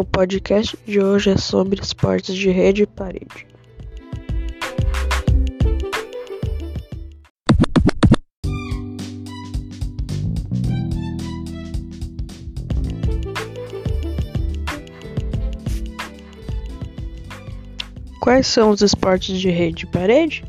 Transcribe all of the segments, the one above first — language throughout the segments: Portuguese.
O podcast de hoje é sobre esportes de rede e parede. Quais são os esportes de rede e parede?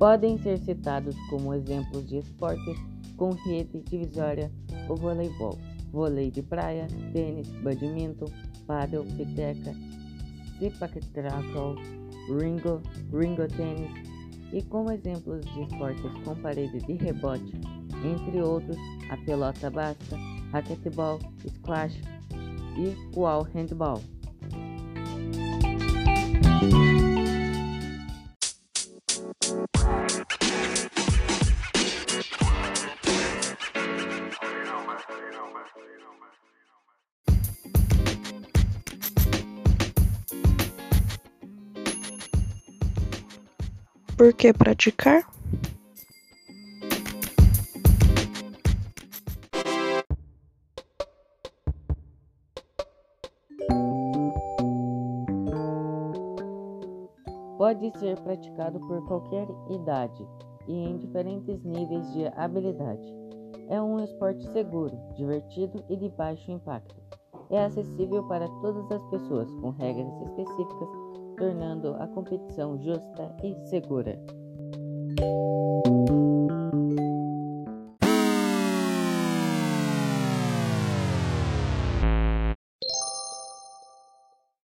Podem ser citados como exemplos de esportes com rede divisória o voleibol, vôlei de praia, tênis, badminton, paddle, peteca, sipac-takraw, ringo, ringo tênis e como exemplos de esportes com parede de rebote, entre outros a pelota basca, raquetebol, squash e wall handball. Por que praticar? Pode ser praticado por qualquer idade e em diferentes níveis de habilidade. É um esporte seguro, divertido e de baixo impacto. É acessível para todas as pessoas, com regras específicas, tornando a competição justa e segura.